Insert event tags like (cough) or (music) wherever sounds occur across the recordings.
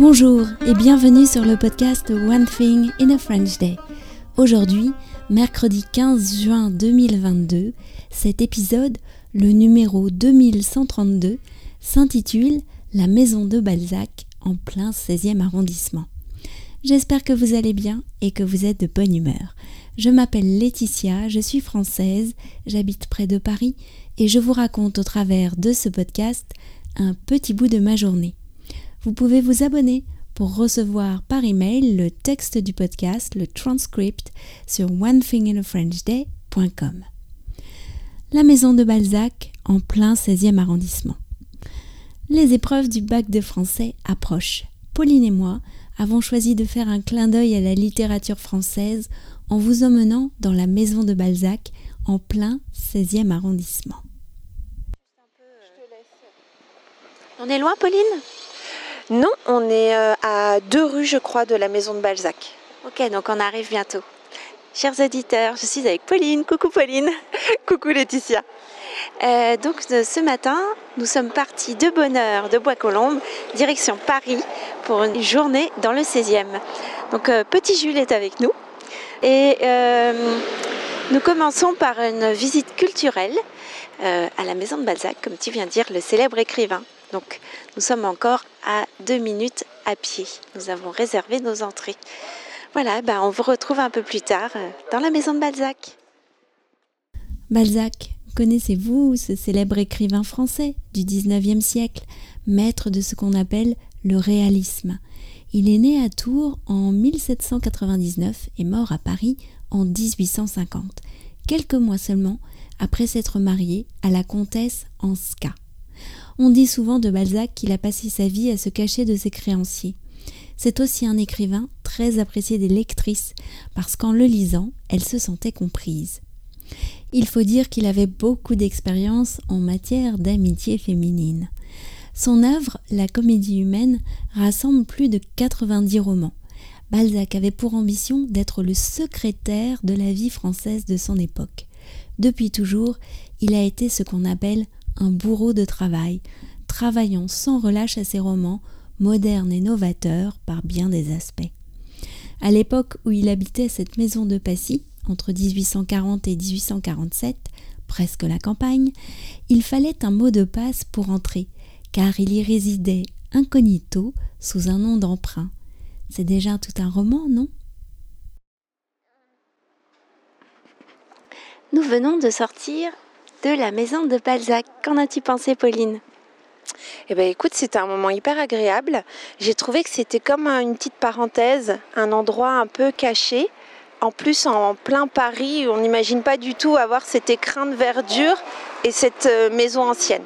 Bonjour et bienvenue sur le podcast One Thing in a French Day. Aujourd'hui, mercredi 15 juin 2022, cet épisode, le numéro 2132, s'intitule La maison de Balzac en plein 16e arrondissement. J'espère que vous allez bien et que vous êtes de bonne humeur. Je m'appelle Laetitia, je suis française, j'habite près de Paris et je vous raconte au travers de ce podcast un petit bout de ma journée. Vous pouvez vous abonner pour recevoir par email le texte du podcast, le transcript sur onethinginafrenchday.com. La maison de Balzac en plein 16e arrondissement. Les épreuves du bac de français approchent. Pauline et moi avons choisi de faire un clin d'œil à la littérature française en vous emmenant dans la maison de Balzac en plein 16e arrondissement. On est loin, Pauline? Non, on est euh, à deux rues, je crois, de la maison de Balzac. Ok, donc on arrive bientôt. Chers auditeurs, je suis avec Pauline. Coucou Pauline. (laughs) Coucou Laetitia. Euh, donc ce matin, nous sommes partis de bonne heure de Bois-Colombes, direction Paris, pour une journée dans le 16e. Donc euh, petit Jules est avec nous. Et nous commençons par une visite culturelle à la maison de Balzac, comme tu viens de dire, le célèbre écrivain. Donc nous sommes encore à deux minutes à pied. Nous avons réservé nos entrées. Voilà, ben on vous retrouve un peu plus tard euh, dans la maison de Balzac. Balzac, connaissez-vous ce célèbre écrivain français du 19e siècle, maître de ce qu'on appelle le réalisme? Il est né à Tours en 1799 et mort à Paris en 1850, quelques mois seulement après s'être marié à la comtesse Anska. On dit souvent de Balzac qu'il a passé sa vie à se cacher de ses créanciers. C'est aussi un écrivain très apprécié des lectrices, parce qu'en le lisant, elles se sentaient comprises. Il faut dire qu'il avait beaucoup d'expérience en matière d'amitié féminine. Son œuvre, La comédie humaine, rassemble plus de 90 romans. Balzac avait pour ambition d'être le secrétaire de la vie française de son époque. Depuis toujours, il a été ce qu'on appelle bourreau de travail, travaillant sans relâche à ses romans, modernes et novateurs par bien des aspects. À l'époque où il habitait cette maison de Passy, entre 1840 et 1847, presque la campagne, il fallait un mot de passe pour entrer, car il y résidait incognito sous un nom d'emprunt. C'est déjà tout un roman, non? Nous venons de sortir de la maison de Balzac. Qu'en as-tu pensé, Pauline? Eh bien écoute, c'était un moment hyper agréable. J'ai trouvé que c'était comme une petite parenthèse, un endroit un peu caché. En plus, en plein Paris, on n'imagine pas du tout avoir cet écrin de verdure et cette euh, maison ancienne.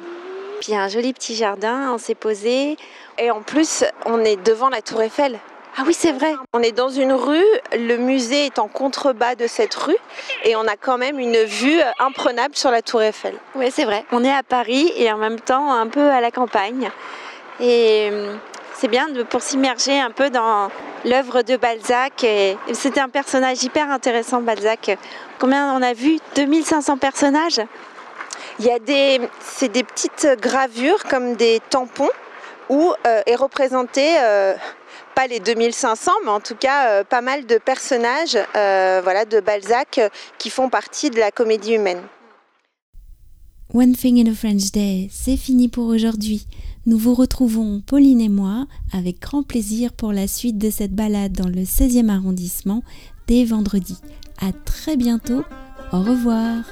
Puis un joli petit jardin, on s'est posé. Et en plus, on est devant la tour Eiffel. Ah oui, c'est vrai. On est dans une rue, le musée est en contrebas de cette rue et on a quand même une vue imprenable sur la tour Eiffel. Oui, c'est vrai. On est à Paris et en même temps un peu à la campagne. Et hum, c'est bien pour s'immerger un peu dans l'œuvre de Balzac. Et c'était un personnage hyper intéressant, Balzac. Combien on a vu? 2500 personnages? Il y a des, c'est des petites gravures comme des tampons où euh, est représenté euh, pas les 2500, mais en tout cas euh, pas mal de personnages euh, voilà, de Balzac euh, qui font partie de la comédie humaine. One Thing in a French Day, c'est fini pour aujourd'hui. Nous vous retrouvons, Pauline et moi, avec grand plaisir pour la suite de cette balade dans le 16e arrondissement dès vendredi. À très bientôt. Au revoir.